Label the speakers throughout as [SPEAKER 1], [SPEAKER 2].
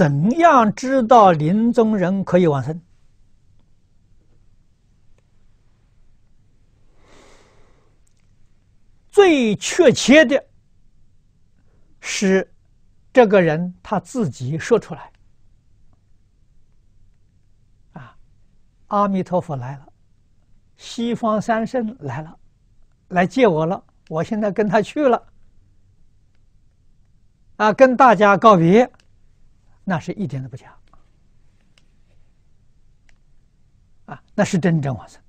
[SPEAKER 1] 怎样知道临终人可以往生？最确切的是，这个人他自己说出来：“啊，阿弥陀佛来了，西方三圣来了，来接我了，我现在跟他去了。”啊，跟大家告别，那是一点都不假。啊，那是真正往生。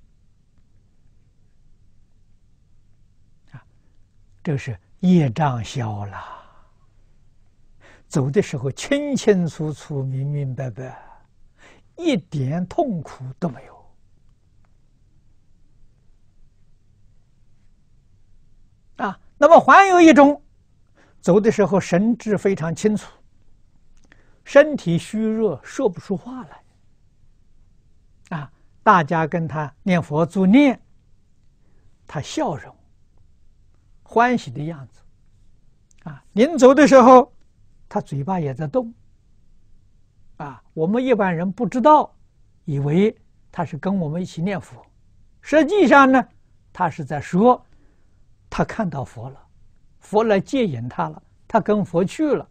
[SPEAKER 1] 这是业障消了，走的时候清清楚楚、明明白白，一点痛苦都没有。啊，那么还有一种，走的时候神志非常清楚，身体虚弱，说不出话来。啊，大家跟他念佛助念，他笑容。欢喜的样子，啊！临走的时候，他嘴巴也在动，啊！我们一般人不知道，以为他是跟我们一起念佛，实际上呢，他是在说，他看到佛了，佛来接引他了，他跟佛去了，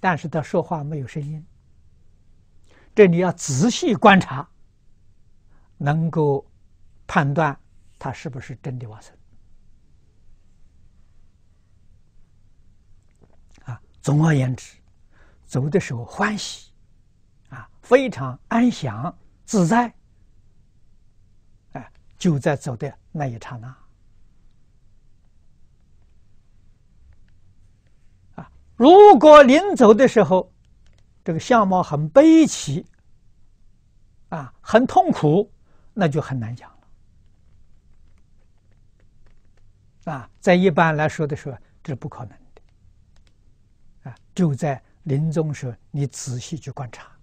[SPEAKER 1] 但是他说话没有声音。这你要仔细观察，能够判断他是不是真的往生。总而言之，走的时候欢喜，啊，非常安详自在，哎，就在走的那一刹那，啊，如果临走的时候，这个相貌很悲戚，啊，很痛苦，那就很难讲了，啊，在一般来说的时候，这是不可能的。啊。就在临终时，你仔细去观察。